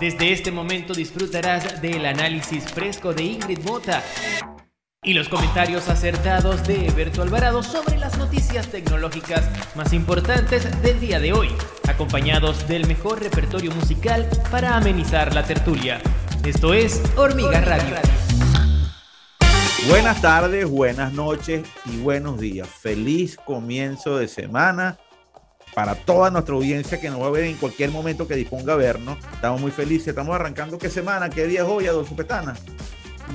Desde este momento disfrutarás del análisis fresco de Ingrid Mota y los comentarios acertados de Eberto Alvarado sobre las noticias tecnológicas más importantes del día de hoy, acompañados del mejor repertorio musical para amenizar la tertulia. Esto es Hormiga Radio. Buenas tardes, buenas noches y buenos días. Feliz comienzo de semana para toda nuestra audiencia que nos va a ver en cualquier momento que disponga a vernos. Estamos muy felices. Estamos arrancando qué semana, qué día es hoy, Adolfo Petana.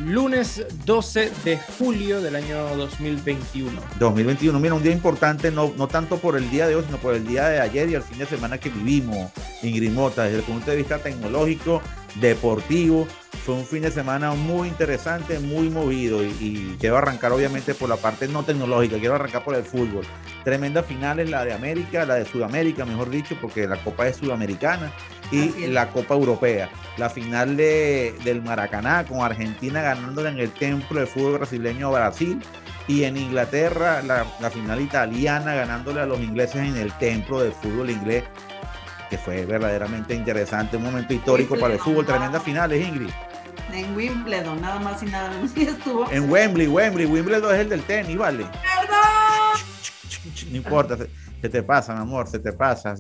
Lunes 12 de julio del año 2021. 2021, mira, un día importante, no, no tanto por el día de hoy, sino por el día de ayer y el fin de semana que vivimos, Ingrid Mota, desde el punto de vista tecnológico, deportivo. Fue un fin de semana muy interesante, muy movido y, quiero arrancar obviamente por la parte no tecnológica, quiero arrancar por el fútbol. Tremenda finales la de América, la de Sudamérica, mejor dicho, porque la Copa es sudamericana y la Copa Europea. La final de, del Maracaná con Argentina ganándole en el templo de fútbol brasileño a Brasil y en Inglaterra la, la final italiana ganándole a los ingleses en el templo de fútbol inglés que fue verdaderamente interesante, un momento histórico para el fútbol, tremendas finales, Ingrid. En Wimbledon, nada más y nada menos. estuvo. En Wembley, Wembley, Wimbledon es el del tenis, ¿vale? ¡Perdón! No importa, se, te pasa, mi amor, se te pasa.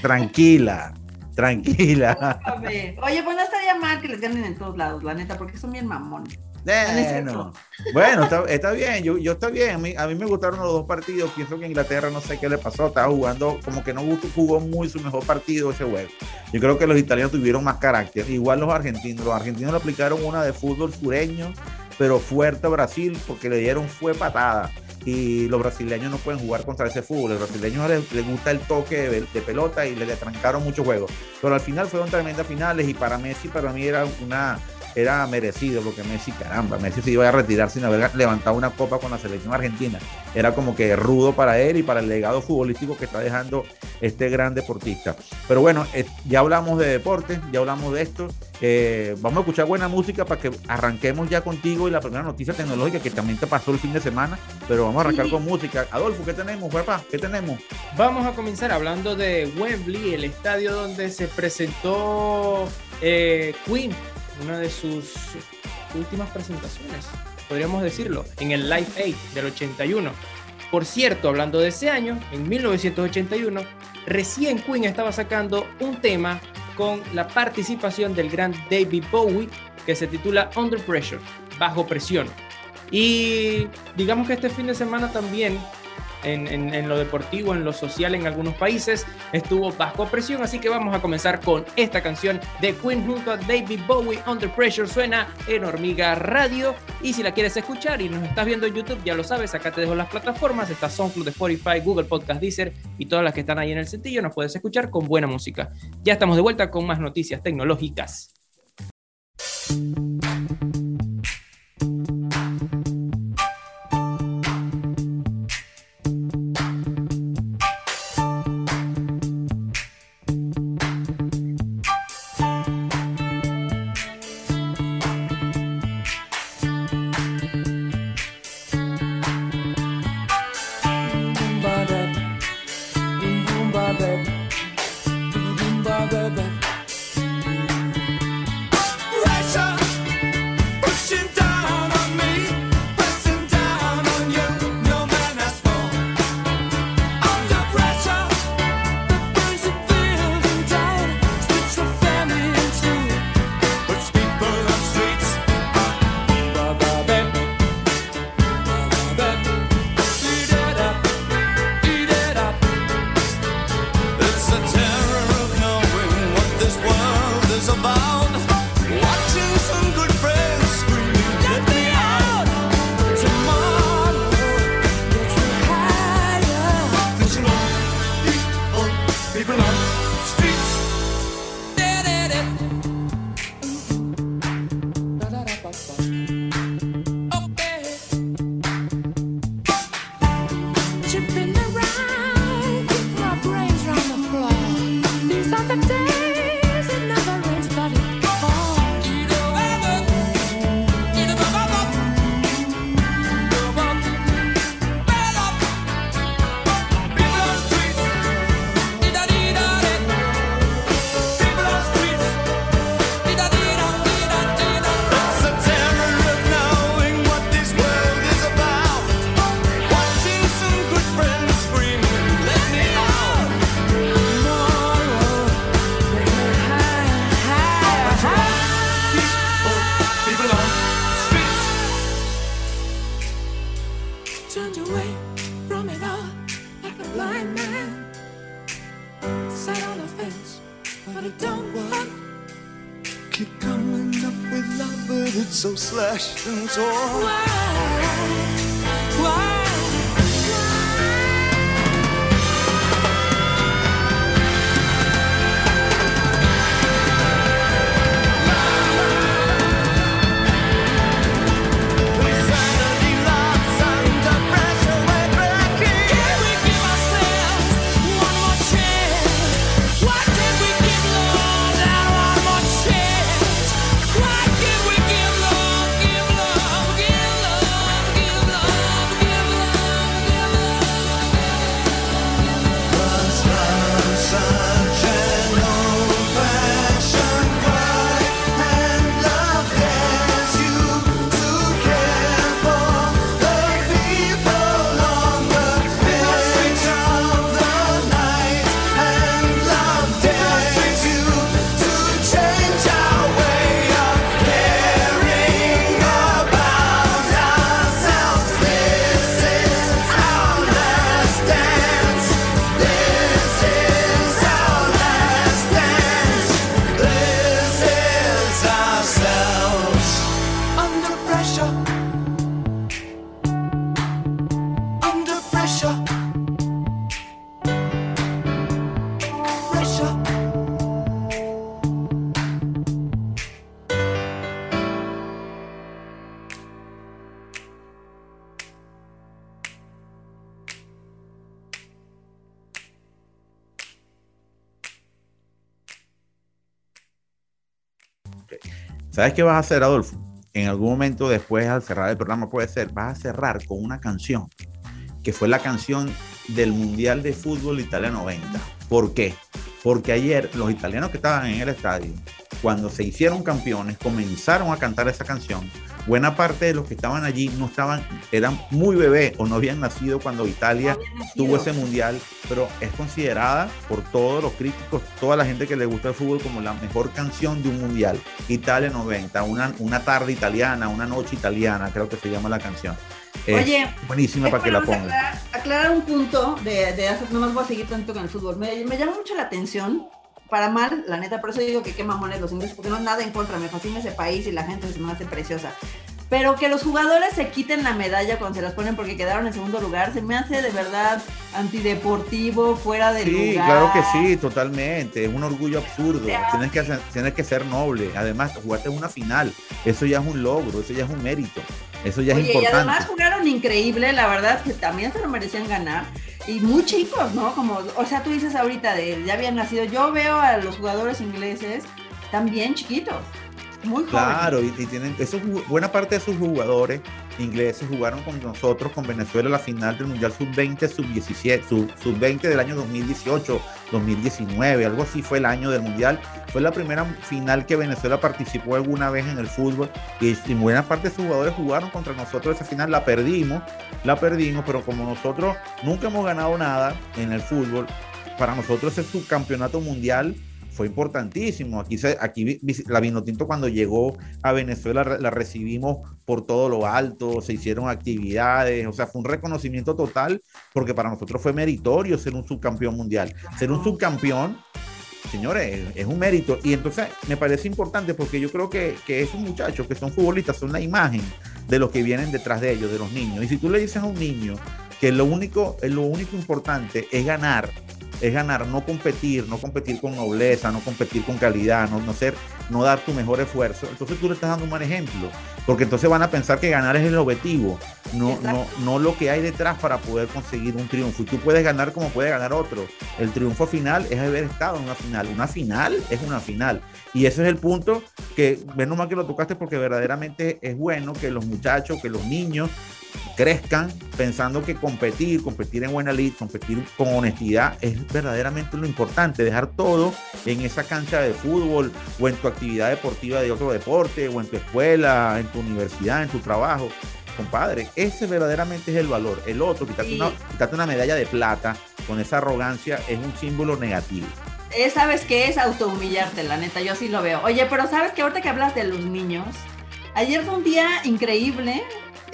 Tranquila, tranquila. Oye, pues no estaría mal que les ganen en todos lados, la neta, porque son bien mamones. Bueno, bueno está, bien, yo, yo está bien. A mí, me gustaron los dos partidos. Pienso que Inglaterra no sé qué le pasó, estaba jugando como que no jugó muy su mejor partido ese juego. Yo creo que los italianos tuvieron más carácter, igual los argentinos. Los argentinos le aplicaron una de fútbol sureño, pero fuerte a Brasil porque le dieron fue patada. Y los brasileños no pueden jugar contra ese fútbol. Los brasileños les, gusta el toque de, pelota y le, le trancaron muchos juegos. Pero al final fueron tremendas finales y para Messi, para mí era una era merecido porque Messi, caramba, Messi se iba a retirar sin haber levantado una copa con la selección argentina. Era como que rudo para él y para el legado futbolístico que está dejando este gran deportista. Pero bueno, eh, ya hablamos de deporte, ya hablamos de esto. Eh, vamos a escuchar buena música para que arranquemos ya contigo y la primera noticia tecnológica que también te pasó el fin de semana, pero vamos a arrancar con música. Adolfo, ¿qué tenemos, papá? ¿Qué tenemos? Vamos a comenzar hablando de Wembley, el estadio donde se presentó eh, Queen una de sus últimas presentaciones, podríamos decirlo, en el Live 8 del 81. Por cierto, hablando de ese año, en 1981, recién Queen estaba sacando un tema con la participación del gran David Bowie que se titula Under Pressure, bajo presión. Y digamos que este fin de semana también en, lo deportivo, en lo social en algunos países, estuvo bajo presión, así que vamos a comenzar con esta canción de Queen junto a David Bowie, Under Pressure, suena en Hormiga Radio, y si la quieres escuchar y nos estás viendo en YouTube, ya lo sabes, acá te dejo las plataformas, está SoundCloud, Spotify, Google Podcast, Deezer y todas las que están ahí en el sencillo, nos puedes escuchar con buena música. Ya estamos de vuelta con más noticias tecnológicas. ¿Sabes qué vas a hacer, Adolfo? En algún momento después, al cerrar el programa, puede ser, vas a cerrar con una canción que fue la canción del Mundial de Fútbol Italia 90. ¿Por qué? Porque ayer los italianos que estaban en el estadio, cuando se hicieron campeones, comenzaron a cantar esa canción. Buena parte de los que estaban allí no estaban, eran muy bebés o no habían nacido cuando Italia tuvo ese mundial, pero es considerada por todos los críticos, toda la gente que le gusta el fútbol como la mejor canción de un mundial. Italia 90, una, una tarde italiana, una noche italiana, creo que se llama la canción. Es Oye, buenísima para que la pongan. Aclarar, aclarar un punto de, de no más voy a seguir tanto con el fútbol. Me, me llama mucho la atención, para mal, la neta, por eso digo que qué mamones los ingleses, porque no es nada en contra, me fascina ese país y la gente se me hace preciosa. Pero que los jugadores se quiten la medalla cuando se las ponen porque quedaron en segundo lugar, se me hace de verdad antideportivo, fuera de Sí, lugar. claro que sí, totalmente. Es un orgullo absurdo. Tienes que, tienes que ser noble. Además, jugaste una final. Eso ya es un logro, eso ya es un mérito. Eso ya es Oye, y importante. además jugaron increíble, la verdad que también se lo merecían ganar. Y muy chicos, ¿no? Como, o sea, tú dices ahorita de ya habían nacido. Yo veo a los jugadores ingleses también chiquitos, muy jóvenes. Claro, y, y tienen esos, ju- buena parte de sus jugadores ingleses jugaron con nosotros, con Venezuela, la final del Mundial Sub-20, Sub-17, Sub- Sub-20 del año 2018, 2019, algo así fue el año del Mundial. Fue la primera final que Venezuela participó alguna vez en el fútbol y, y buena parte de sus jugadores jugaron contra nosotros esa final, la perdimos, la perdimos, pero como nosotros nunca hemos ganado nada en el fútbol, para nosotros ese subcampeonato mundial fue importantísimo. Aquí, se, aquí la Vinotinto cuando llegó a Venezuela la recibimos por todo lo alto, se hicieron actividades, o sea, fue un reconocimiento total porque para nosotros fue meritorio ser un subcampeón mundial. Ser un subcampeón, señores, es, es un mérito. Y entonces me parece importante porque yo creo que, que esos muchachos que son futbolistas son la imagen de los que vienen detrás de ellos, de los niños. Y si tú le dices a un niño que lo único, lo único importante es ganar, es ganar, no competir, no competir con nobleza, no competir con calidad, no, no ser, no dar tu mejor esfuerzo. Entonces tú le estás dando un mal ejemplo, porque entonces van a pensar que ganar es el objetivo, no, no, no lo que hay detrás para poder conseguir un triunfo. Y tú puedes ganar como puede ganar otro. El triunfo final es haber estado en una final. Una final es una final. Y ese es el punto que, menos mal que lo tocaste porque verdaderamente es bueno que los muchachos, que los niños crezcan pensando que competir, competir en buena lid, competir con honestidad es verdaderamente lo importante, dejar todo en esa cancha de fútbol o en tu actividad deportiva de otro deporte o en tu escuela, en tu universidad, en tu trabajo. Compadre, ese verdaderamente es el valor. El otro, quitarte, Sí. una, quitarte una medalla de plata con esa arrogancia es un símbolo negativo. Eh, ¿Sabes qué es autohumillarte, la neta? Yo así lo veo. Oye, pero ¿sabes que ahorita que hablas de los niños? Ayer fue un día increíble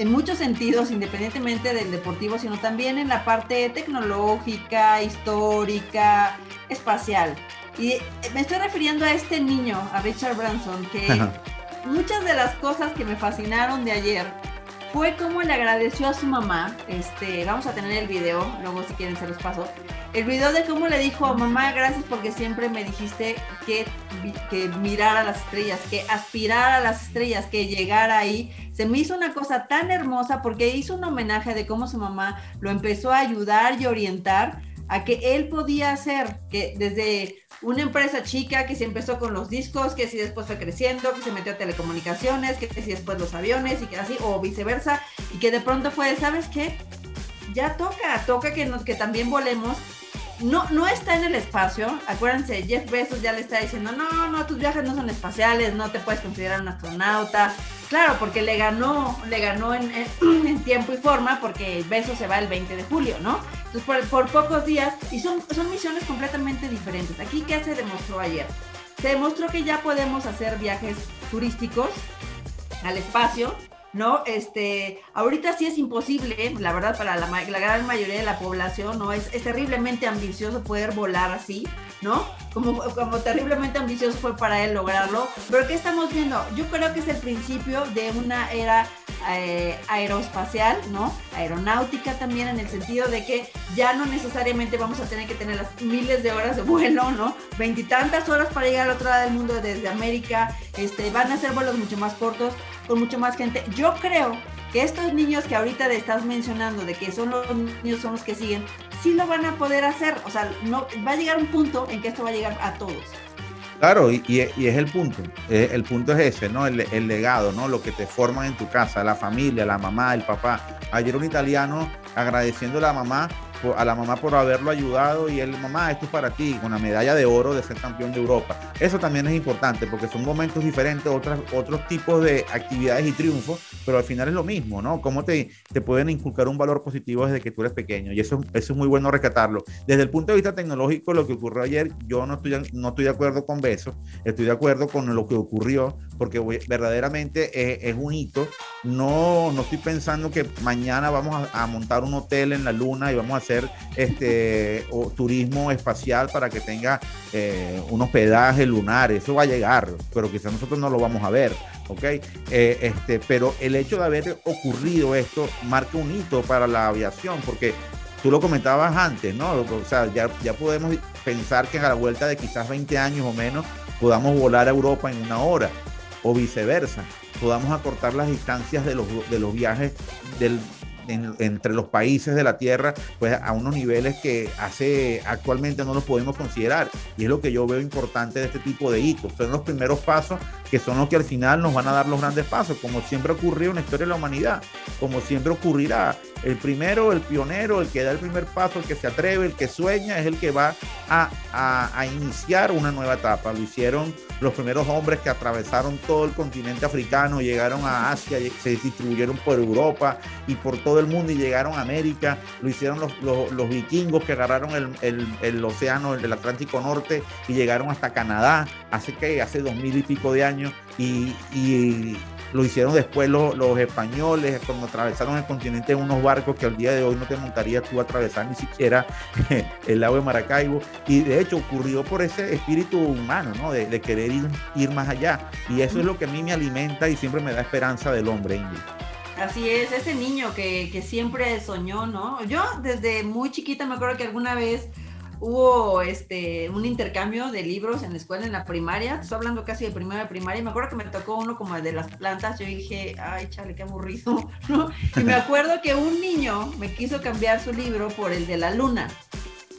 en muchos sentidos, independientemente del deportivo, sino también en la parte tecnológica, histórica, espacial. Y eh, me estoy refiriendo a este niño, a Richard Branson, que Ajá. muchas de las cosas que me fascinaron de ayer fue cómo le agradeció a su mamá. Este, vamos a tener el video, luego si quieren se los paso. El video de cómo le dijo mamá, gracias porque siempre me dijiste que, que mirara las estrellas, que aspirara a las estrellas, que llegara ahí. Se me hizo una cosa tan hermosa porque hizo un homenaje de cómo su mamá lo empezó a ayudar y orientar a que él podía hacer, que desde una empresa chica que se empezó con los discos, que si después fue creciendo, que se metió a telecomunicaciones, que si después los aviones y que así, o viceversa, y que de pronto fue, ¿sabes qué? Ya toca, toca que, nos, que también volemos. No, no está en el espacio, acuérdense, Jeff Bezos ya le está diciendo, no, no, tus viajes no son espaciales, no te puedes considerar un astronauta. Claro, porque le ganó, le ganó en, tiempo y forma, porque Bezos se va el 20 de julio, ¿no? Entonces, por, por pocos días, y son, son misiones completamente diferentes. Aquí, ¿qué se demostró ayer? Se demostró que ya podemos hacer viajes turísticos al espacio, ¿no? Este, ahorita sí es imposible, la verdad, para la, la gran mayoría de la población, ¿no? Es, es terriblemente ambicioso poder volar así, ¿no? Como, como terriblemente ambicioso fue para él lograrlo. Pero ¿qué estamos viendo? Yo creo que es el principio de una era eh, aeroespacial, ¿no? Aeronáutica también en el sentido de que ya no necesariamente vamos a tener que tener las miles de horas de vuelo, ¿no? Veintitantas horas para llegar al otro lado del mundo desde América, este, van a ser vuelos mucho más cortos, con mucho más gente. Yo creo que estos niños que ahorita te estás mencionando, de que son los niños son los que siguen, sí lo van a poder hacer. O sea, no, va a llegar un punto en que esto va a llegar a todos. Claro, y, y- es el punto. Eh, el punto es ese, ¿no? El, el legado, ¿no? Lo que te forman en tu casa, la familia, la mamá, el papá. Ayer un italiano agradeciendo a la mamá, a la mamá por haberlo ayudado y él, mamá, esto es para ti, con la medalla de oro de ser campeón de Europa. Eso también es importante porque son momentos diferentes, otras, otros tipos de actividades y triunfos, pero al final es lo mismo, ¿no? Cómo te, te pueden inculcar un valor positivo desde que tú eres pequeño y eso, eso es muy bueno rescatarlo. Desde el punto de vista tecnológico, lo que ocurrió ayer, yo no estoy, no estoy de acuerdo con Beso, estoy de acuerdo con lo que ocurrió, porque verdaderamente es, es un hito. No, no estoy pensando que mañana vamos a, montar un hotel en la luna y vamos a hacer este turismo espacial para que tenga eh, un hospedaje lunar. Eso va a llegar, pero quizás nosotros no lo vamos a ver. ¿ok? Eh, este, pero el hecho de haber ocurrido esto marca un hito para la aviación, porque tú lo comentabas antes, ¿no? O sea, ya, ya podemos pensar que a la vuelta de quizás 20 años o menos podamos volar a Europa en una hora o viceversa, podamos acortar las distancias de los, de los viajes del, en- entre los países de la Tierra, pues a unos niveles que hace actualmente no los podemos considerar. Y es lo que yo veo importante de este tipo de hitos. Son los primeros pasos que son los que al final nos van a dar los grandes pasos, como siempre ocurrió en la historia de la humanidad, como siempre ocurrirá. El primero, el pionero, el que da el primer paso, el que se atreve, el que sueña, es el que va a, a- a iniciar una nueva etapa. Lo hicieron los primeros hombres que atravesaron todo el continente africano, llegaron a Asia, se distribuyeron por Europa y por todo el mundo y llegaron a América. Lo hicieron los, los- los vikingos que agarraron el, el- el océano, el, Atlántico Norte y llegaron hasta Canadá hace que hace dos mil y pico de años y, y lo hicieron después los, españoles cuando atravesaron el continente en unos barcos que al día de hoy no te montarías tú a atravesar ni siquiera el lago de Maracaibo y de hecho ocurrió por ese espíritu humano, ¿no? De, querer ir, ir más allá y eso es lo que a mí me alimenta y siempre me da esperanza del hombre, Ingrid. Así es, ese niño que, que siempre soñó, ¿no? Yo desde muy chiquita me acuerdo que alguna vez hubo este un intercambio de libros en la escuela, en la primaria, estoy hablando casi de primera de primaria, y me acuerdo que me tocó uno como de las plantas, yo dije, ay, chale, qué aburrido, ¿no? Y me acuerdo que un niño me quiso cambiar su libro por el de la luna.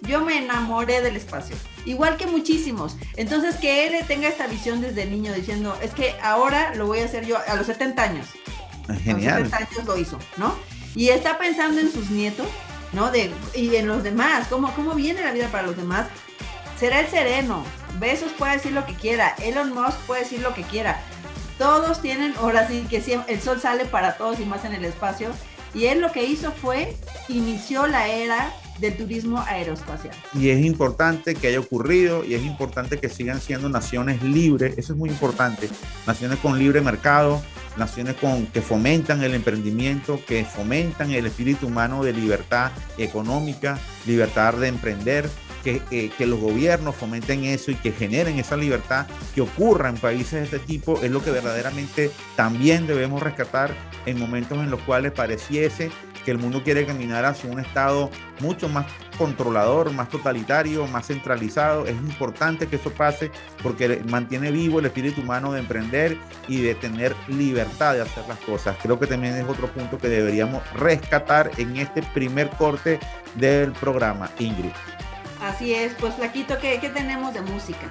Yo me enamoré del espacio, igual que muchísimos. Entonces, que él tenga esta visión desde niño diciendo, es que ahora lo voy a hacer yo a los 70 años. A los Genial. 70 años lo hizo, ¿no? Y está pensando en sus nietos, ¿no? De, y en los demás, ¿cómo, ¿cómo viene la vida para los demás? Será el sereno. Besos puede decir lo que quiera. Elon Musk puede decir lo que quiera. Todos tienen, ahora sí que el sol sale para todos y más en el espacio. Y él lo que hizo fue, inició la era del turismo aeroespacial. y es importante que haya ocurrido y es importante que sigan siendo naciones libres, eso es muy importante, naciones con libre mercado, naciones con, que fomentan el emprendimiento, que fomentan el espíritu humano de libertad económica, libertad de emprender, que, eh, que los gobiernos fomenten eso y que generen esa libertad que ocurra en países de este tipo es lo que verdaderamente también debemos rescatar en momentos en los cuales pareciese que el mundo quiere caminar hacia un estado mucho más controlador, más totalitario, más centralizado. Es importante que eso pase porque mantiene vivo el espíritu humano de emprender y de tener libertad de hacer las cosas. Creo que también es otro punto que deberíamos rescatar en este primer corte del programa, Ingrid. Así es, pues Flaquito, ¿qué, qué tenemos de música?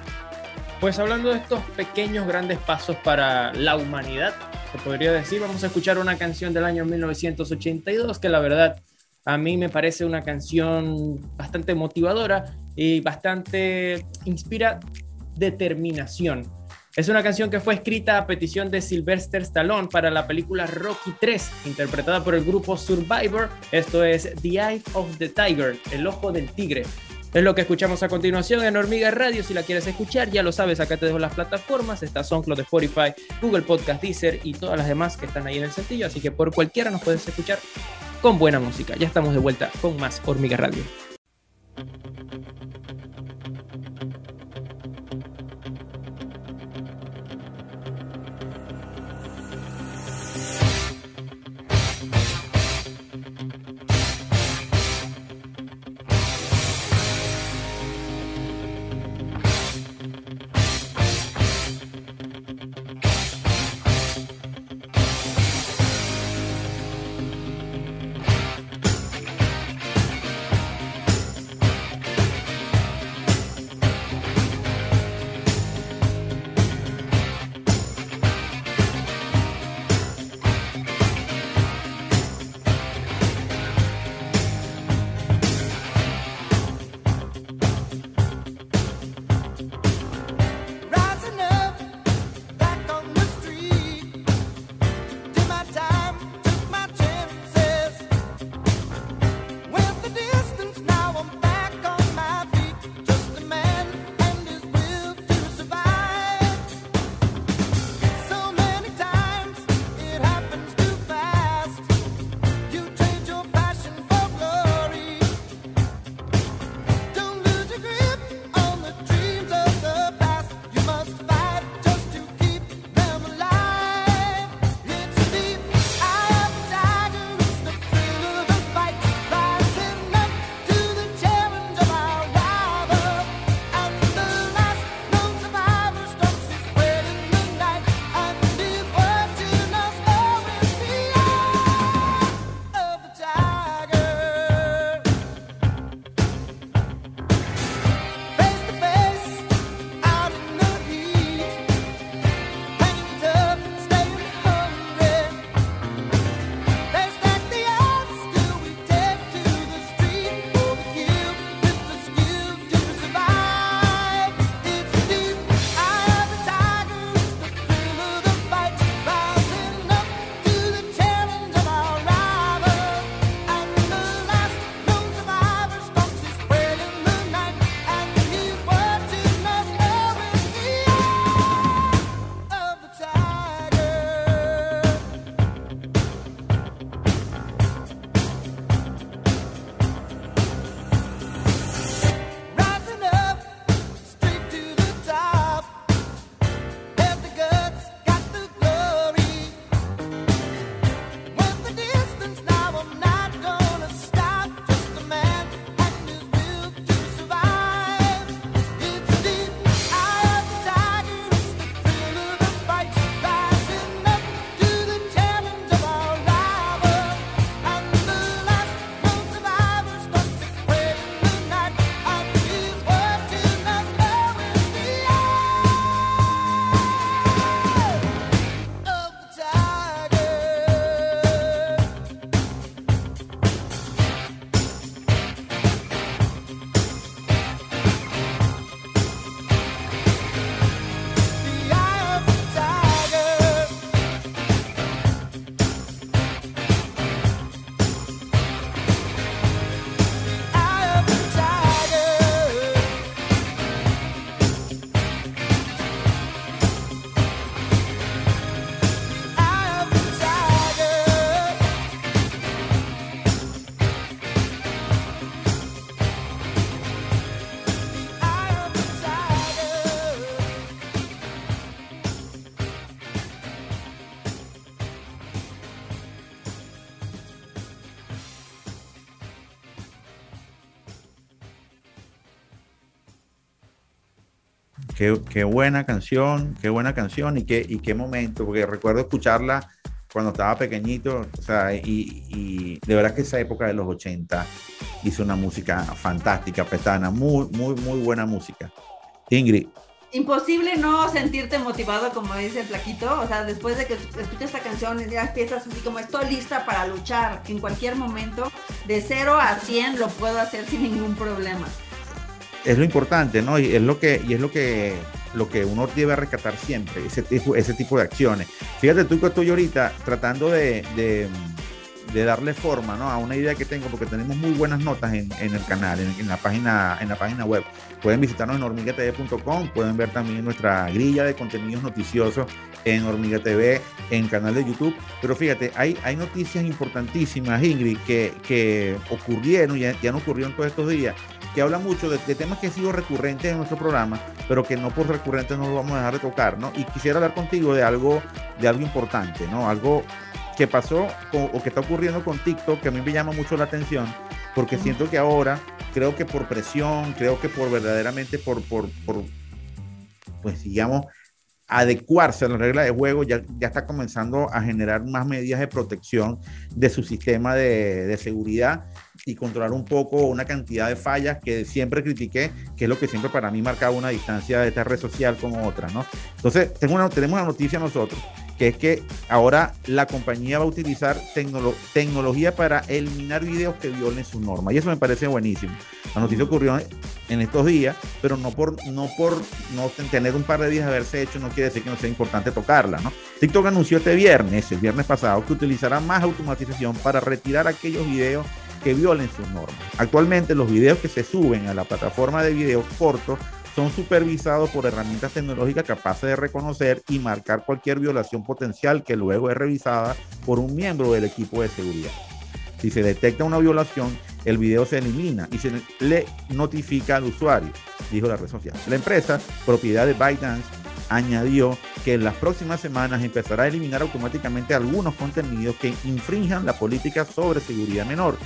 Pues hablando de estos pequeños grandes pasos para la humanidad, se podría decir, vamos a escuchar una canción del año 1982 que la verdad a mí me parece una canción bastante motivadora y bastante inspira determinación. Es una canción que fue escrita a petición de Sylvester Stallone para la película Rocky 3, interpretada por el grupo Survivor. Esto es The Eye of the Tiger, el ojo del tigre. Es lo que escuchamos a continuación en Hormiga Radio. Si la quieres escuchar, ya lo sabes, acá te dejo las plataformas. Está SoundCloud, Spotify, Google Podcast, Deezer y todas las demás que están ahí en el sencillo. Así que por cualquiera nos puedes escuchar con buena música. Ya estamos de vuelta con más Hormiga Radio. Qué, qué buena canción, qué buena canción y qué, y qué momento, porque recuerdo escucharla cuando estaba pequeñito, o sea, y, y de verdad que esa época de los 80 hizo una música fantástica, petana, muy, muy, muy buena música. Ingrid, Imposible no sentirte motivado, como dice el plaquito. O sea, después de que escuchas esta canción, ya empiezas así como estoy lista para luchar en cualquier momento. De 0 a 100 lo puedo hacer sin ningún problema. Es lo importante, ¿no? Y es lo que, y es lo que, lo que uno debe rescatar siempre, ese tipo, ese tipo de acciones. Fíjate tú que estoy ahorita tratando de, de, darle forma ¿no? a una idea que tengo, porque tenemos muy buenas notas en, el canal, en, la página, en la página web. Pueden visitarnos en hormigatv.com, pueden ver también nuestra grilla de contenidos noticiosos en Hormiga TV, en canal de YouTube. Pero fíjate, hay, hay noticias importantísimas, Ingrid, que, que ocurrieron, ya, ya no ocurrieron todos estos días, que habla mucho de, de, temas que han sido recurrentes en nuestro programa, pero que no por recurrentes no lo vamos a dejar de tocar, ¿no? Y quisiera hablar contigo de algo, de algo importante, ¿no? Algo que pasó o que está ocurriendo con TikTok, que a mí me llama mucho la atención, porque siento que ahora, creo que por presión, creo que por verdaderamente, por, por, por pues digamos, adecuarse a las reglas de juego, ya, ya está comenzando a generar más medidas de protección de su sistema de, de seguridad y controlar un poco una cantidad de fallas que siempre critiqué, que es lo que siempre para mí marcaba una distancia de esta red social con otra, ¿no? Entonces, tengo una, tenemos una noticia nosotros, que es que ahora la compañía va a utilizar tecnolo tecnología para eliminar videos que violen sus normas. Y eso me parece buenísimo. La noticia ocurrió en estos días, pero no por no por no tener un par de días de haberse hecho no quiere decir que no sea importante tocarla, ¿no? TikTok anunció este viernes, el viernes pasado, que utilizará más automatización para retirar aquellos videos que violen sus normas. Actualmente los videos que se suben a la plataforma de videos cortos son supervisados por herramientas tecnológicas capaces de reconocer y marcar cualquier violación potencial que luego es revisada por un miembro del equipo de seguridad. Si se detecta una violación, el video se elimina y se le notifica al usuario, dijo la red social. La empresa, propiedad de ByteDance, añadió que en las próximas semanas empezará a eliminar automáticamente algunos contenidos que infrinjan la política sobre seguridad menor,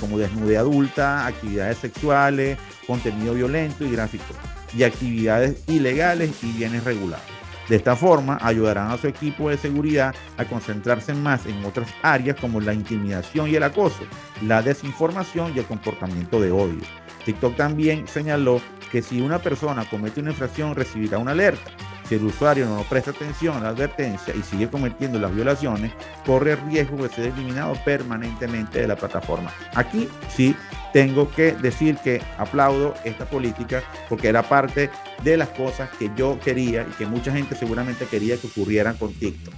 como desnude adulta, actividades sexuales, contenido violento y gráfico, y actividades ilegales y bienes regulados. De esta forma, ayudarán a su equipo de seguridad a concentrarse más en otras áreas como la intimidación y el acoso, la desinformación y el comportamiento de odio. TikTok también señaló que si una persona comete una infracción recibirá una alerta. Si el usuario no presta atención a la advertencia y sigue cometiendo las violaciones, corre el riesgo de ser eliminado permanentemente de la plataforma. Aquí sí tengo que decir que aplaudo esta política porque era parte de las cosas que yo quería y que mucha gente seguramente quería que ocurrieran con TikTok.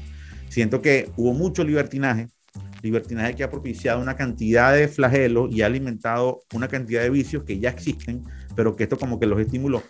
Siento que hubo mucho libertinaje, libertinaje que ha propiciado una cantidad de flagelos y ha alimentado una cantidad de vicios que ya existen, pero que esto como que los estimuló.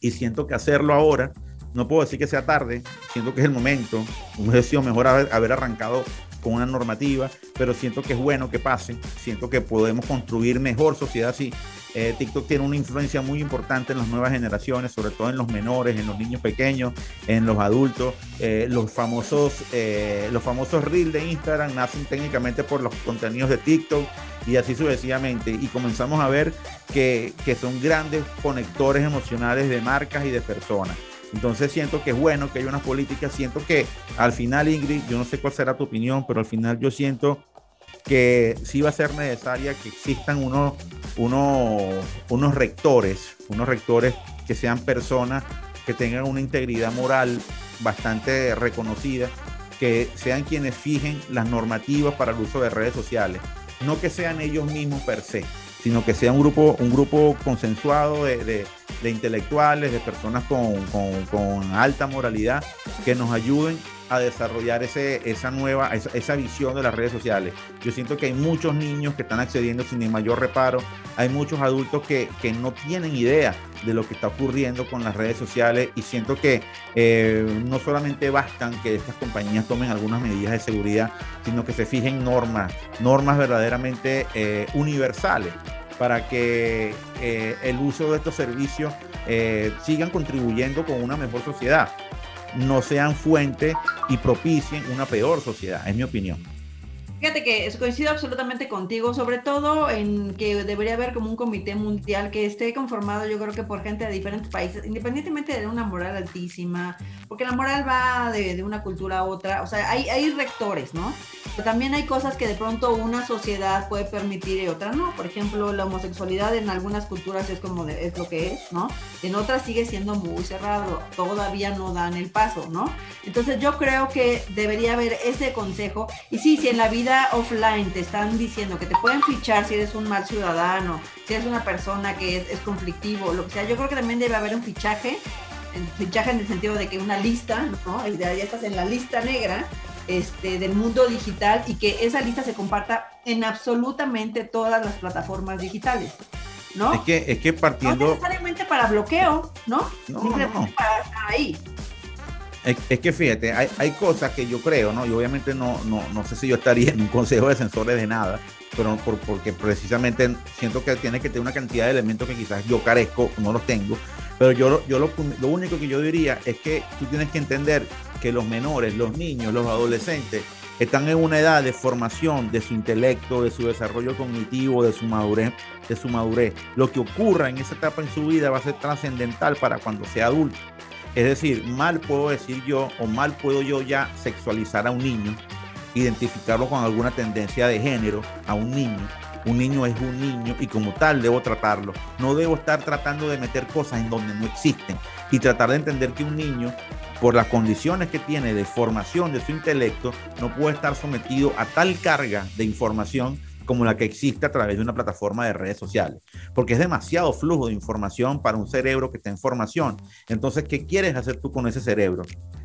Y siento que hacerlo ahora, no puedo decir que sea tarde, siento que es el momento, hubiese sido mejor haber, arrancado con una normativa, pero siento que es bueno que pase, siento que podemos construir mejor sociedad así. Eh, TikTok tiene una influencia muy importante en las nuevas generaciones, sobre todo en los menores, en los niños pequeños, en los adultos. Eh, los famosos, eh, los famosos reels de Instagram nacen técnicamente por los contenidos de TikTok y así sucesivamente. Y comenzamos a ver que son grandes conectores emocionales de marcas y de personas. Entonces siento que es bueno que haya unas políticas, siento que al final, Ingrid, yo no sé cuál será tu opinión, pero al final yo siento que sí va a ser necesaria que existan unos, unos, unos rectores, unos rectores que sean personas que tengan una integridad moral bastante reconocida, que sean quienes fijen las normativas para el uso de redes sociales, no que sean ellos mismos per se, sino que sea un grupo, un grupo consensuado de, de, de intelectuales, de personas con, con, alta moralidad, que nos ayuden a desarrollar ese, esa nueva, esa, visión de las redes sociales. Yo siento que hay muchos niños que están accediendo sin el mayor reparo, hay muchos adultos que, que no tienen idea de lo que está ocurriendo con las redes sociales y siento que eh, no solamente bastan que estas compañías tomen algunas medidas de seguridad, sino que se fijen normas, normas verdaderamente eh, universales para que eh, el uso de estos servicios eh, sigan contribuyendo con una mejor sociedad, no sean fuente y propicien una peor sociedad, es mi opinión. Fíjate que coincido absolutamente contigo, sobre todo en que debería haber como un comité mundial que esté conformado, yo creo que por gente de diferentes países, independientemente de una moral altísima, porque la moral va de, de una cultura a otra, o sea, hay, hay rectores, ¿no? Pero también hay cosas que de pronto una sociedad puede permitir y otra no. Por ejemplo, la homosexualidad en algunas culturas es como de- es lo que es, ¿no? En otras sigue siendo muy cerrado, todavía no dan el paso, ¿no? Entonces yo creo que debería haber ese consejo. Y sí, si en la vida offline te están diciendo que te pueden fichar si eres un mal ciudadano, si eres una persona que es, es conflictivo, lo que sea, yo creo que también debe haber un fichaje, fichaje en el sentido de que una lista, ¿no? Y de- ya estás en la lista negra este, del mundo digital y que esa lista se comparta en absolutamente todas las plataformas digitales, ¿no? Es que, es que No partiendo, necesariamente para bloqueo, ¿no? No, no. para estar ahí. Es, que fíjate, hay, cosas que yo creo, ¿no? Y obviamente no, no, no sé si yo estaría en un consejo de censores de nada, pero por, porque precisamente siento que tiene que tener una cantidad de elementos que quizás yo carezco, no los tengo. Pero yo, yo lo, lo único que yo diría es que tú tienes que entender que los menores, los niños, los adolescentes, están en una edad de formación de su intelecto, de su desarrollo cognitivo, de su madurez, de su madurez. Lo que ocurra en esa etapa en su vida va a ser trascendental para cuando sea adulto. Es decir, mal puedo decir yo o mal puedo yo ya sexualizar a un niño, identificarlo con alguna tendencia de género a un niño. Un niño es un niño y como tal debo tratarlo. No debo estar tratando de meter cosas en donde no existen y tratar de entender que un niño, por las condiciones que tiene de formación de su intelecto, no puede estar sometido a tal carga de información como la que existe a través de una plataforma de redes sociales, porque es demasiado flujo de información para un cerebro que está en formación. Entonces, ¿qué quieres hacer tú con ese cerebro?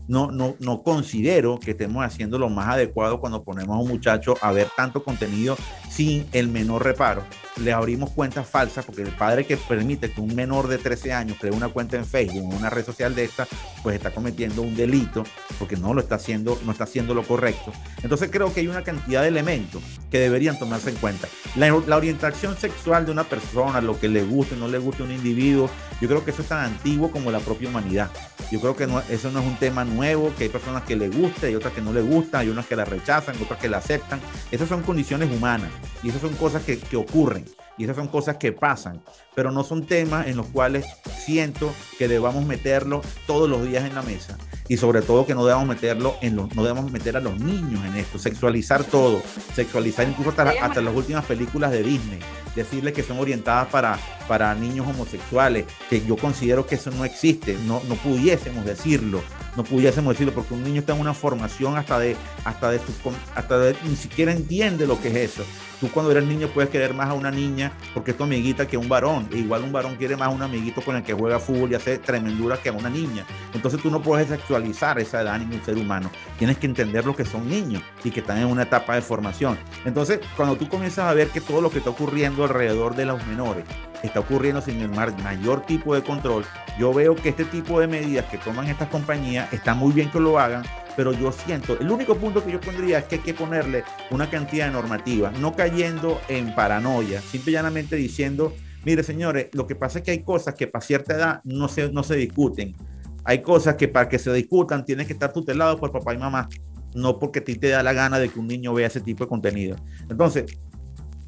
No, no, no considero que estemos haciendo lo más adecuado cuando ponemos a un muchacho a ver tanto contenido sin el menor reparo. Le abrimos cuentas falsas porque el padre que permite que un menor de 13 años cree una cuenta en Facebook, en una red social de esta, pues está cometiendo un delito porque no lo está haciendo, no está haciendo lo correcto. Entonces creo que hay una cantidad de elementos que deberían tomarse en cuenta. La, la orientación sexual de una persona, lo que le guste no le guste a un individuo, yo creo que eso es tan antiguo como la propia humanidad. Yo creo que no- eso no es un tema nuevo, que hay personas que le gusta y otras que no le gustan, hay unas que la rechazan, otras que la aceptan. Esas son condiciones humanas y esas son cosas que, que ocurren y esas son cosas que pasan, pero no son temas en los cuales siento que debamos meterlo todos los días en la mesa y sobre todo que no debamos meterlo en los, no debemos meter a los niños en esto, sexualizar todo, sexualizar incluso hasta, hasta las últimas películas de Disney, decirles que son orientadas para, para niños homosexuales, que yo considero que eso no existe, no, no pudiésemos decirlo, no pudiésemos decirlo porque un niño está en una formación hasta de, hasta de su, con- hasta de, ni siquiera entiende lo que es eso. Tú cuando eres niño puedes querer más a una niña porque es tu amiguita que a un varón. Igual un varón quiere más un amiguito con el que juega fútbol y hace tremenduras que a una niña. Entonces tú no puedes sexualizar esa edad en un ser humano. Tienes que entender lo que son niños y que están en una etapa de formación. Entonces, cuando tú comienzas a ver que todo lo que está ocurriendo alrededor de los menores está ocurriendo sin el mayor tipo de control, yo veo que este tipo de medidas que toman estas compañías está muy bien que lo hagan, pero yo siento, el único punto que yo pondría es que hay que ponerle una cantidad de normativa, no cayendo en paranoia, simple y llanamente diciendo, mire señores, lo que pasa es que hay cosas que para cierta edad no se, no se discuten. Hay cosas que para que se discutan tienen que estar tutelados por papá y mamá, no porque a ti te da la gana de que un niño vea ese tipo de contenido. Entonces,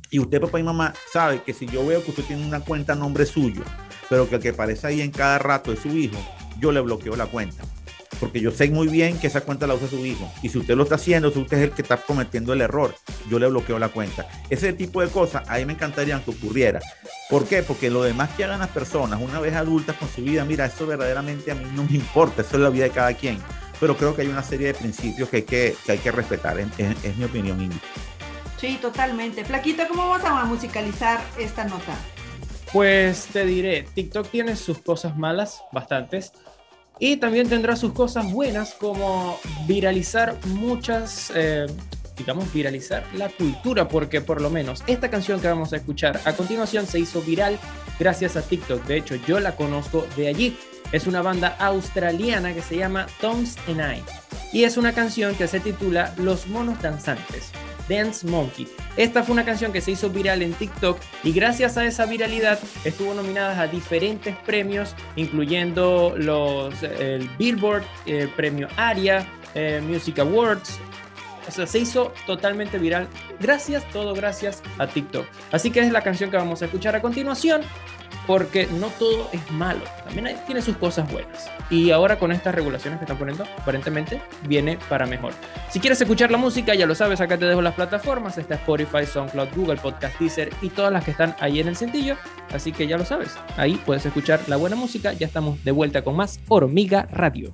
y usted, papá y mamá, sabe que si yo veo que usted tiene una cuenta a nombre suyo, pero que el que aparece ahí en cada rato es su hijo, yo le bloqueo la cuenta. Porque yo sé muy bien que esa cuenta la usa su hijo. Y si usted lo está haciendo, si usted es el que está cometiendo el error, yo le bloqueo la cuenta. Ese tipo de cosas, ahí me encantaría que ocurriera. ¿Por qué? Porque lo demás que hagan las personas una vez adultas con su vida, mira, eso verdaderamente a mí no me importa, eso es la vida de cada quien. Pero creo que hay una serie de principios que hay que, que, hay que respetar, es, es, es mi opinión. Sí, totalmente. Flaquito, ¿cómo vas a musicalizar esta nota? Pues te diré, TikTok tiene sus cosas malas, bastantes, y también tendrá sus cosas buenas como viralizar muchas, eh, digamos, viralizar la cultura, porque por lo menos esta canción que vamos a escuchar a continuación se hizo viral gracias a TikTok. De hecho, yo la conozco de allí. Es una banda australiana que se llama Toms and I. Y es una canción que se titula Los monos danzantes. Dance Monkey. Esta fue una canción que se hizo viral en TikTok y gracias a esa viralidad estuvo nominada a diferentes premios, incluyendo los el Billboard, el premio ARIA, eh, Music Awards. O sea, se hizo totalmente viral. Gracias, todo gracias a TikTok. Así que es la canción que vamos a escuchar a continuación, porque no todo es malo. También tiene sus cosas buenas. Y ahora con estas regulaciones que están poniendo, aparentemente viene para mejor. Si quieres escuchar la música, ya lo sabes, acá te dejo las plataformas. Está Spotify, SoundCloud, Google Podcast, Deezer y todas las que están ahí en el cintillo. Así que ya lo sabes. Ahí puedes escuchar la buena música. Ya estamos de vuelta con más Hormiga Radio.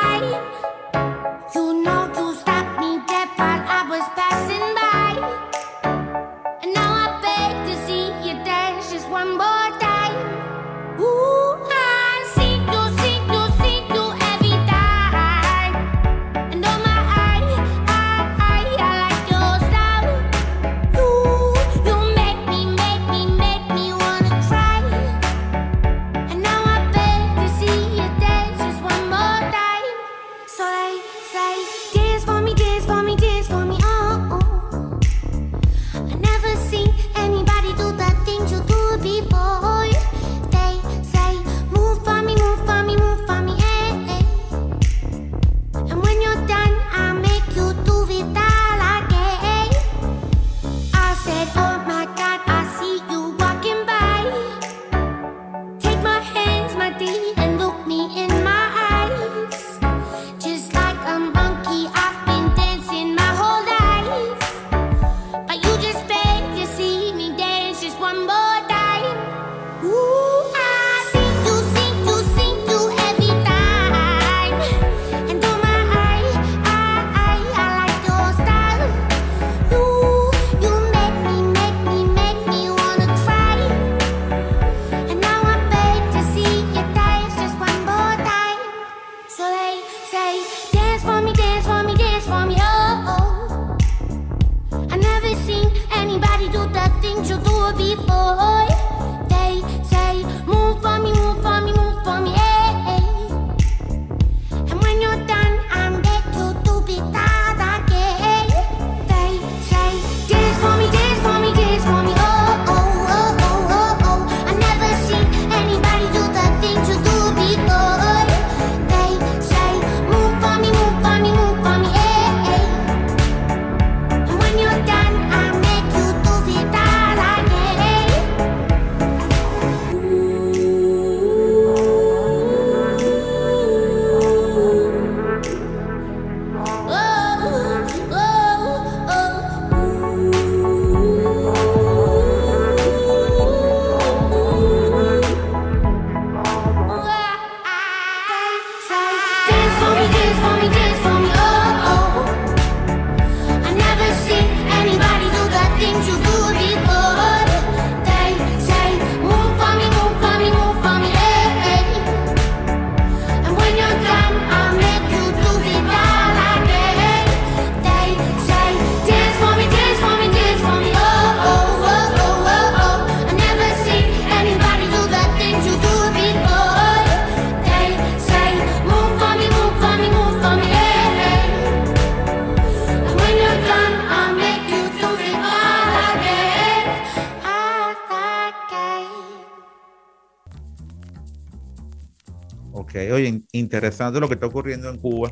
Oye, in- interesante lo que está ocurriendo en Cuba.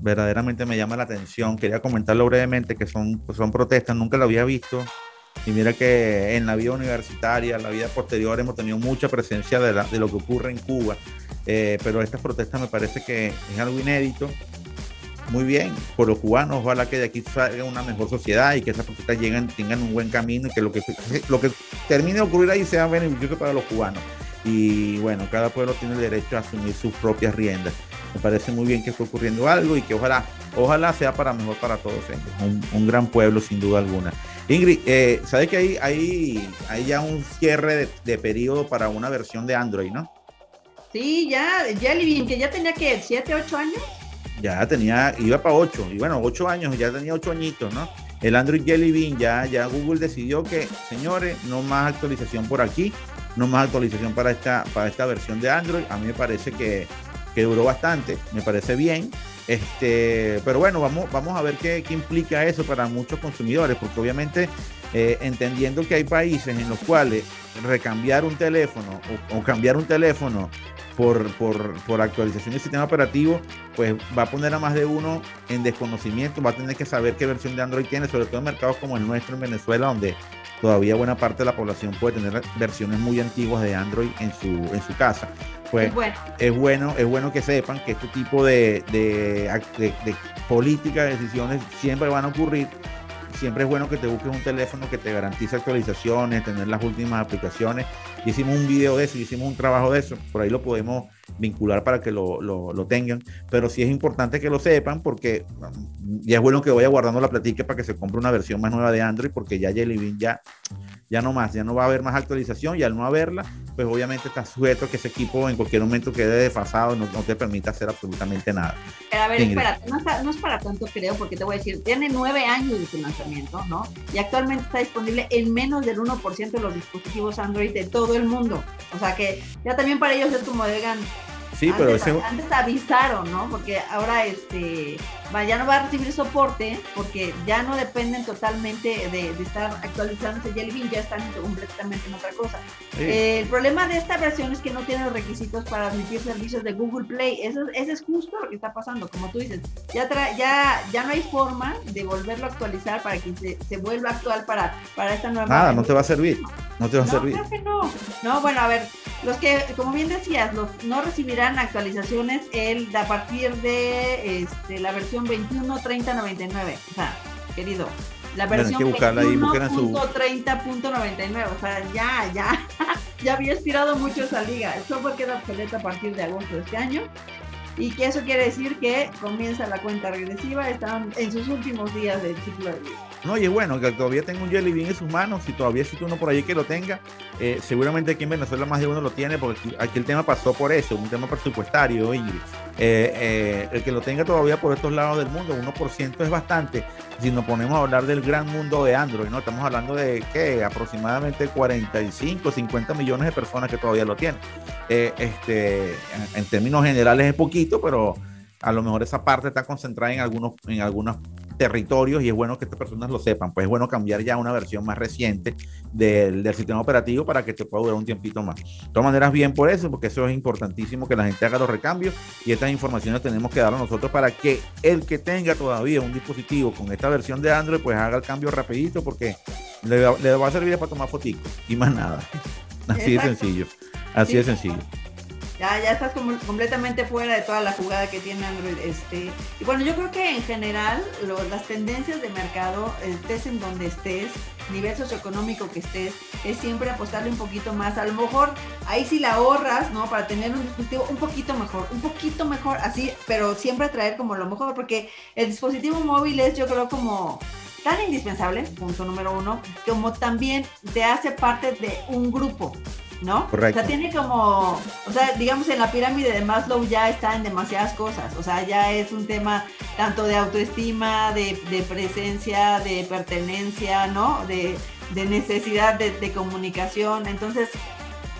Verdaderamente me llama la atención. Quería comentarlo brevemente que son, pues son protestas, nunca lo había visto. Y mira que en la vida universitaria, en la vida posterior, hemos tenido mucha presencia de lo que ocurre en Cuba. Eh, pero estas protestas me parece que es algo inédito. Muy bien, por los cubanos, ojalá que de aquí salga una mejor sociedad y que esas protestas lleguen, tengan un buen camino y que lo que, lo que termine de ocurrir ahí sea beneficioso para los cubanos y bueno, cada pueblo tiene el derecho a asumir sus propias riendas. Me parece muy bien que esté ocurriendo algo y que ojalá, ojalá sea para mejor para todos ellos. Un, un gran pueblo sin duda alguna. Ingrid, eh, ¿sabes que hay, hay, hay ya un cierre de, de periodo para una versión de Android, no? Sí, ya, Jelly Bean, que ya tenía que 7, 8 años. Ya tenía, iba para 8, y bueno, 8 años, ya tenía 8 añitos, ¿no? El Android Jelly Bean, ya, ya Google decidió que, señores, no más actualización por aquí, no más actualización para esta, para esta versión de Android. A mí me parece que, que duró bastante, me parece bien. Este, pero bueno, vamos, vamos a ver qué, qué implica eso para muchos consumidores, porque obviamente eh, entendiendo que hay países en los cuales recambiar un teléfono o, cambiar un teléfono por, por, por actualización del sistema operativo, pues va a poner a más de uno en desconocimiento, va a tener que saber qué versión de Android tiene, sobre todo en mercados como el nuestro en Venezuela, donde todavía buena parte de la población puede tener versiones muy antiguas de Android en su, en su casa. Pues Es bueno. es bueno, es bueno que sepan que este tipo de, de, de- de políticas, de decisiones siempre van a ocurrir. Siempre es bueno que te busques un teléfono que te garantice actualizaciones, tener las últimas aplicaciones. Hicimos un video de eso, hicimos un trabajo de eso, por ahí lo podemos vincular para que lo, lo- lo tengan. Pero sí es importante que lo sepan porque mm, ya es bueno que vaya guardando la platica para que se compre una versión más nueva de Android porque ya Jelly Bean ya, ya no más, ya no va a haber más actualización y al no haberla, pues obviamente está sujeto a que ese equipo en cualquier momento quede desfasado, no, no te permita hacer absolutamente nada. Pero a ver, espérate, no, está- no es para tanto creo, porque te voy a decir, tiene nueve años de su lanzamiento, ¿no? Y actualmente está disponible en menos del 1% de los dispositivos Android de todo el mundo. O sea que ya también para ellos es como digan, Sí, pero ese, antes avisaron, ¿no? Porque ahora este ya no va a recibir soporte porque ya no dependen totalmente de, de estar actualizándose Jelly Bean, ya están completamente en otra cosa. sí, Eh, el problema de esta versión es que no tiene los requisitos para admitir servicios de Google Play. Eso, eso es justo lo que está pasando. Como tú dices, ya, tra- ya, ya no hay forma de volverlo a actualizar para que se, se vuelva actual para, para esta nueva nada, no te va a servir, no te va a no, servir. creo que no. No, bueno, a ver, los que, como bien decías, los no recibirán actualizaciones el a partir de este, la versión 21.30.99. O sea, querido, la versión que buscarla ahí, busquen en su- 21.30.99. O sea, ya, ya, ya había estirado mucho esa liga. El software queda obsoleto a partir de agosto de este año. Y que eso quiere decir que comienza la cuenta regresiva, están en sus últimos días del ciclo de vida. No, y es bueno que todavía tenga un Jelly Bean en sus manos, si todavía existe uno por ahí que lo tenga, eh, seguramente aquí en Venezuela más de uno lo tiene, porque aquí, el tema pasó por eso, un tema presupuestario, Ingrid. Eh, eh, el que lo tenga todavía por estos lados del mundo, 1% es bastante, si nos ponemos a hablar del gran mundo de Android, ¿no? Estamos hablando de, ¿qué? Aproximadamente 45, 50 millones de personas que todavía lo tienen. Eh, este, en, en términos generales es poquito, pero a lo mejor esa parte está concentrada en algunos, en algunos territorios y es bueno que estas personas lo sepan, pues es bueno cambiar ya una versión más reciente del, del sistema operativo para que te pueda durar un tiempito más. De todas maneras, bien por eso, porque eso es importantísimo que la gente haga los recambios y estas informaciones tenemos que darlas nosotros para que el que tenga todavía un dispositivo con esta versión de Android, pues haga el cambio rapidito porque le, va- le va a servir para tomar fotico y más nada. Así de sencillo. Así Sí. de sencillo. Ya, ya estás completamente fuera de toda la jugada que tiene Android. Este. Y bueno, yo creo que en general las tendencias de mercado, estés en donde estés, nivel socioeconómico que estés, es siempre apostarle un poquito más. A lo mejor ahí sí la ahorras, ¿no? Para tener un dispositivo un poquito mejor, un poquito mejor, así, pero siempre traer como lo mejor, porque el dispositivo móvil es, yo creo, como tan indispensable, punto número uno, como también te hace parte de un grupo. ¿No? Correcto. O sea, tiene como, o sea, digamos en la pirámide de Maslow ya está en demasiadas cosas, o sea, ya es un tema tanto de autoestima, de, de presencia, de pertenencia, ¿no? De, de necesidad de, de comunicación, entonces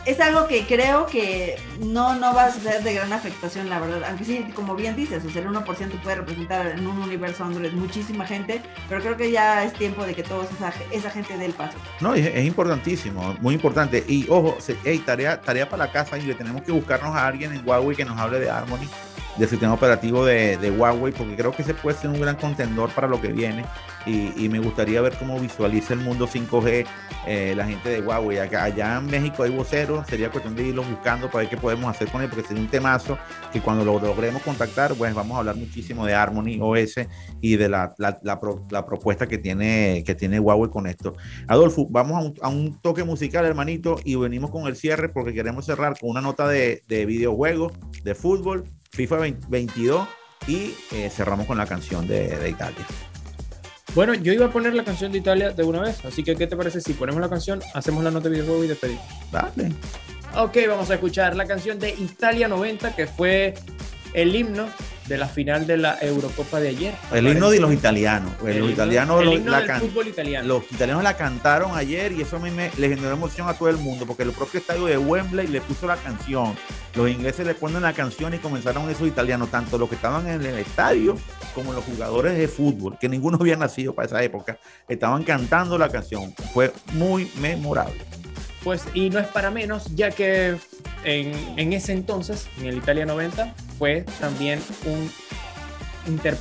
es algo que creo que no, no va a ser de gran afectación, la verdad. Aunque sí, como bien dices, o sea, el 1% puede representar en un universo Android muchísima gente, pero creo que ya es tiempo de que toda esa, esa gente dé el paso. No, es, es importantísimo, muy importante. Y ojo, hey, tarea, tarea para la casa y le tenemos que buscarnos a alguien en Huawei que nos hable de Harmony, del sistema operativo de, Huawei, porque creo que ese puede ser un gran contendor para lo que viene. Y, me gustaría ver cómo visualiza el mundo 5G eh, la gente de Huawei. Acá, allá en México hay voceros, sería cuestión de irlos buscando para ver qué podemos hacer con él, porque sería un temazo que cuando lo logremos contactar, pues vamos a hablar muchísimo de Harmony OS y de la, la, la pro- la propuesta que tiene, que tiene Huawei con esto. Adolfo, vamos a un, toque musical, hermanito, y venimos con el cierre porque queremos cerrar con una nota de videojuegos, de fútbol, FIFA 20 22 y eh, cerramos con la canción de, de Italia. Bueno, yo iba a poner la canción de Italia de una vez, así que ¿qué te parece si ponemos la canción, hacemos la nota de videojuego y despedimos? Dale. Ok, vamos a escuchar la canción de Italia 90, que fue el himno de la final de la Eurocopa de ayer. El himno de los italianos. pues, El los italianos el lo- himno la del can- fútbol italiano. Los italianos la cantaron ayer y eso a mí me le generó emoción a todo el mundo porque el propio estadio de Wembley le puso la canción. Los ingleses le ponen la canción y comenzaron esos italianos, tanto los que estaban en el estadio como los jugadores de fútbol, que ninguno había nacido para esa época, estaban cantando la canción. Fue muy memorable. Pues, y no es para menos, ya que en, en ese entonces, en el Italia 90, fue también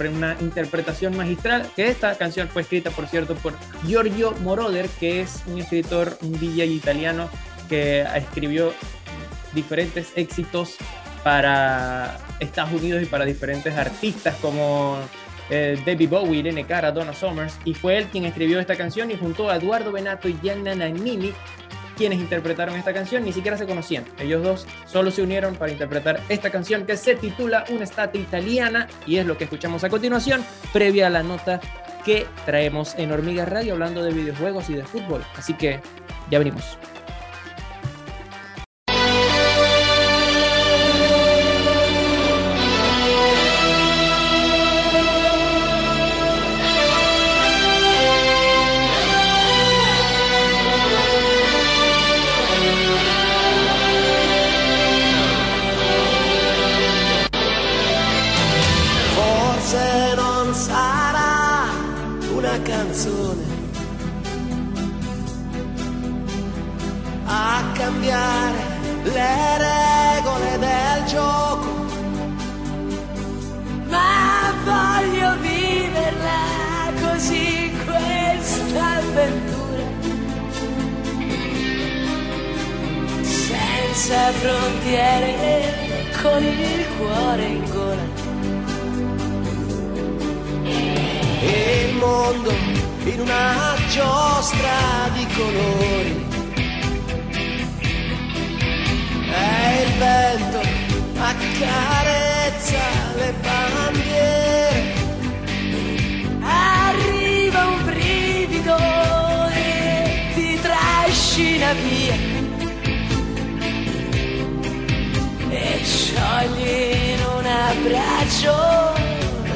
una interpretación magistral, que esta canción fue escrita, por cierto, por Giorgio Moroder, que es un escritor, un DJ italiano que escribió diferentes éxitos para Estados Unidos y para diferentes artistas como eh, David Bowie, Irene Cara, Donna Summers, y fue él quien escribió esta canción y junto a Eduardo Benato y Gianna Nannini, quienes interpretaron esta canción, ni siquiera se conocían. Ellos dos solo se unieron para interpretar esta canción que se titula Un'estate italiana y es lo que escuchamos a continuación, previa a la nota que traemos en Hormiga Radio hablando de videojuegos y de fútbol. Así que ya venimos. Senza frontiere, con il cuore in gola. e il mondo in una giostra di colori. E il vento accarezza le bandiere. Arriva un brivido e ti trascina via. Sciogli in un abbraccio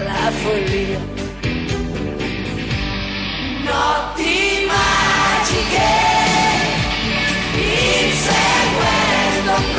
la follia. Notti magiche, inseguendo un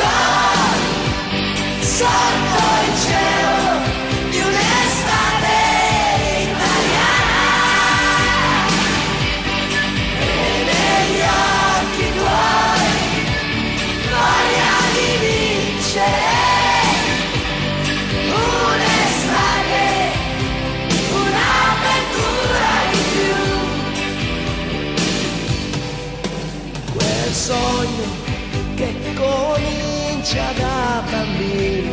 comincia da bambino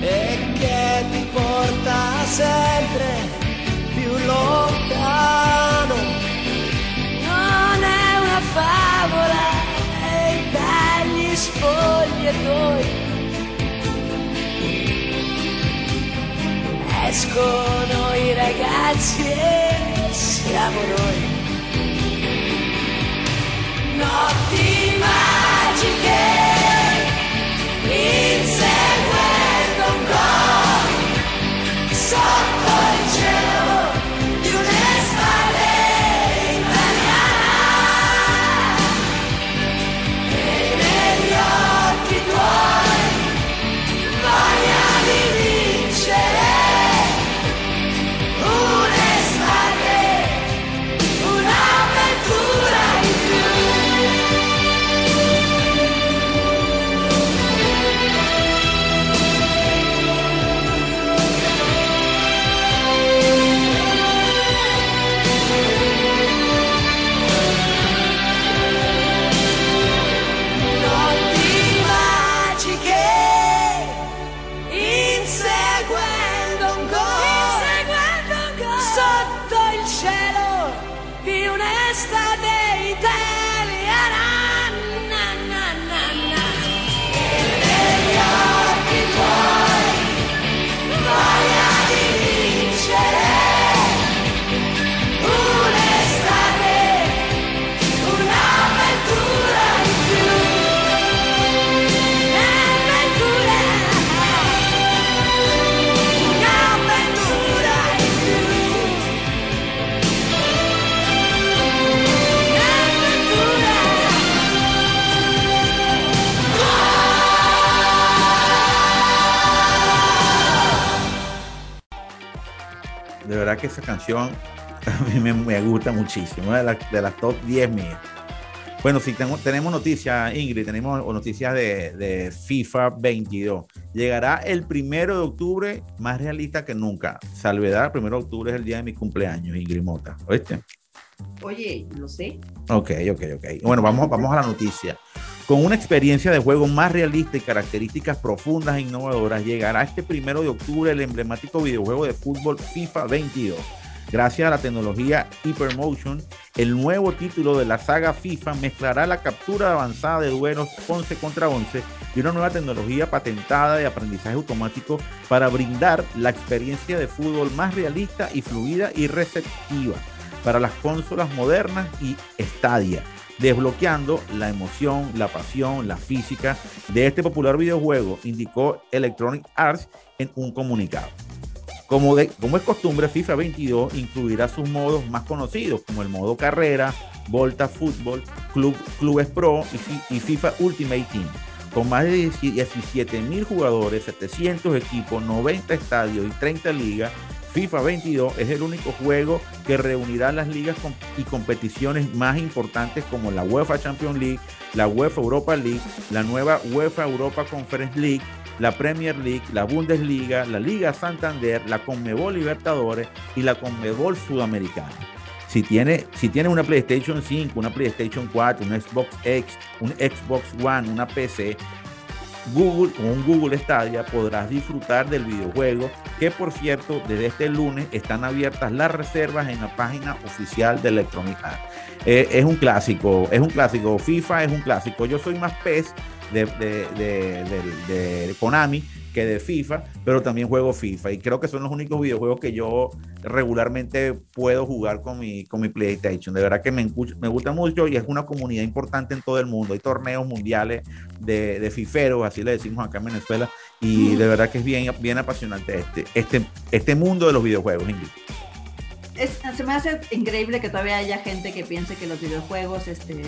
e che ti porta sempre più lontano. Non è una favola e dagli spogliatoi escono i ragazzi e siamo noi. Optimal de quem? Que esa canción a mí me, me gusta muchísimo, de, las- de las top 10 mías. Bueno, sí, tengo- tenemos noticias, Ingrid, tenemos noticias de, de FIFA 22. Llegará el primero de octubre, más realista que nunca. Salvedad, el primero de octubre es el día de mi cumpleaños, Ingrid Mota. ¿Oíste? Oye, lo sé. Ok, ok, ok. Bueno, vamos, vamos a la noticia. Con una experiencia de juego más realista y características profundas e innovadoras, llegará este primero de octubre el emblemático videojuego de fútbol FIFA 22. Gracias a la tecnología Hypermotion, el nuevo título de la saga FIFA mezclará la captura avanzada de duelos 11 contra 11 y una nueva tecnología patentada de aprendizaje automático para brindar la experiencia de fútbol más realista y fluida y receptiva para las consolas modernas y Stadia, desbloqueando la emoción, la pasión, la física de este popular videojuego, indicó Electronic Arts en un comunicado. Como, de- como es costumbre, FIFA 22 incluirá sus modos más conocidos, como el modo carrera, Volta Fútbol, Club, Clubes Pro y, y FIFA Ultimate Team. Con más de 17 mil jugadores, 700 equipos, 90 estadios y 30 ligas, FIFA 22 es el único juego que reunirá las ligas y competiciones más importantes como la UEFA Champions League, la UEFA Europa League, la nueva UEFA Europa Conference League, la Premier League, la Bundesliga, la Liga Santander, la Conmebol Libertadores y la Conmebol Sudamericana. Si tiene, si tiene una PlayStation 5, una PlayStation 4, un Xbox X, un Xbox One, una PC, Google o un Google Stadia podrás disfrutar del videojuego que por cierto desde este lunes están abiertas las reservas en la página oficial de Electronic Arts. Eh, es un clásico, es un clásico, FIFA es un clásico. Yo soy más de, de, de- de- de Konami que de FIFA, pero también juego FIFA y creo que son los únicos videojuegos que yo regularmente puedo jugar con mi, con mi PlayStation. De verdad que me, me gusta mucho y es una comunidad importante en todo el mundo. Hay torneos mundiales de, de fiferos, así le decimos acá en Venezuela, y de verdad que es bien, bien apasionante este, este, este mundo de los videojuegos, Ingrid. Se me hace increíble que todavía haya gente que piense que los videojuegos, este,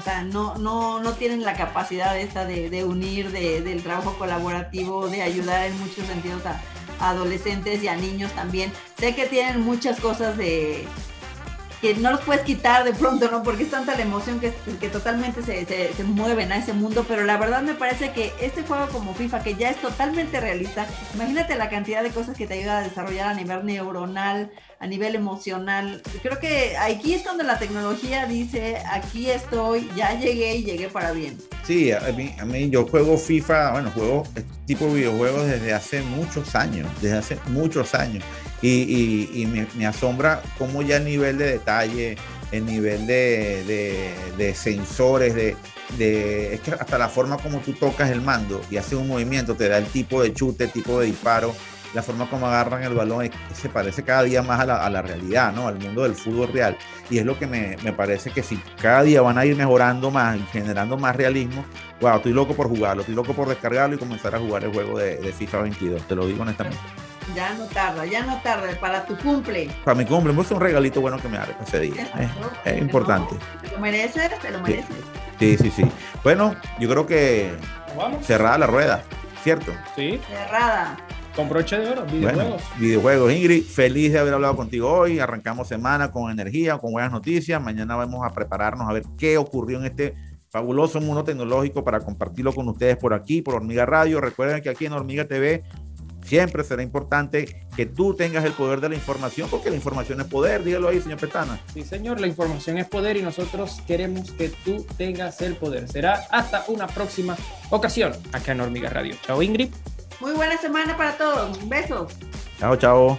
o sea, no, no, no tienen la capacidad esta de, unir, de- del trabajo colaborativo, de ayudar en muchos sentidos a adolescentes y a niños también. Sé que tienen muchas cosas de que no los puedes quitar de pronto, ¿no? Porque es tanta la emoción que, que totalmente se, se, se mueven a ese mundo, pero la verdad me parece que este juego como FIFA, que ya es totalmente realista, imagínate la cantidad de cosas que te ayuda a desarrollar a nivel neuronal, a nivel emocional. Creo que aquí es cuando la tecnología dice, aquí estoy, ya llegué y llegué para bien. Sí, a mí, a mí yo juego FIFA, bueno, juego este tipo de videojuegos desde hace muchos años, desde hace muchos años. Y, me, asombra cómo ya el nivel de detalle, el nivel de, de- de sensores, de, de- es que hasta la forma como tú tocas el mando y haces un movimiento, te da el tipo de chute, el tipo de disparo, la forma como agarran el balón, es- se parece cada día más a la, a la realidad, ¿no? Al mundo del fútbol real. Y es lo que me, me parece que si cada día van a ir mejorando más y generando más realismo, wow, estoy loco por jugarlo, estoy loco por descargarlo y comenzar a jugar el juego de, de FIFA 22, te lo digo honestamente. Ya no tarda, ya no tarda, para tu cumple. Para mi cumple, me gusta un regalito bueno que me haga ese día. Es, es importante. Te lo mereces, te lo mereces. Sí, sí, sí. Bueno, yo creo que cerrada la rueda, ¿cierto? Sí, Cerrada. Con broche de oro, Bueno, videojuegos. videojuegos. Ingrid, feliz de haber hablado contigo hoy. Arrancamos semana con energía, con buenas noticias. Mañana vamos a prepararnos a ver qué ocurrió en este fabuloso mundo tecnológico para compartirlo con ustedes por aquí, por Hormiga Radio. Recuerden que aquí en Hormiga TV siempre será importante que tú tengas el poder de la información, porque la información es poder. Dígalo ahí, señor Petana. Sí, señor, la información es poder y nosotros queremos que tú tengas el poder. Será hasta una próxima ocasión acá en Hormiga Radio. Chao, Ingrid. Muy buena semana para todos. Besos. Chao, chao.